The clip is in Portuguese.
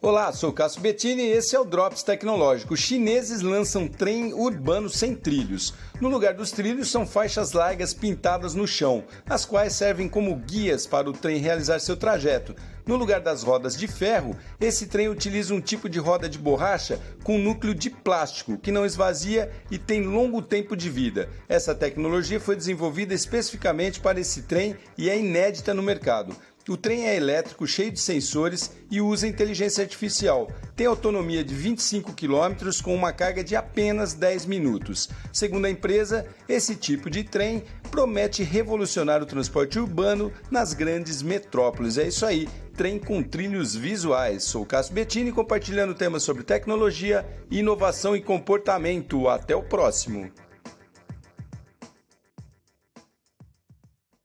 Olá, sou Cássio Bettini e esse é o Drops Tecnológico. Os chineses lançam trem urbano sem trilhos. No lugar dos trilhos são faixas largas pintadas no chão, as quais servem como guias para o trem realizar seu trajeto. No lugar das rodas de ferro, esse trem utiliza um tipo de roda de borracha com núcleo de plástico que não esvazia e tem longo tempo de vida. Essa tecnologia foi desenvolvida especificamente para esse trem e é inédita no mercado. O trem é elétrico, cheio de sensores e usa inteligência artificial. Tem autonomia de 25 km com uma carga de apenas 10 minutos. Segundo a empresa, esse tipo de trem promete revolucionar o transporte urbano nas grandes metrópoles. É isso aí, trem com trilhos visuais. Sou Cássio Bettini compartilhando temas sobre tecnologia, inovação e comportamento. Até o próximo.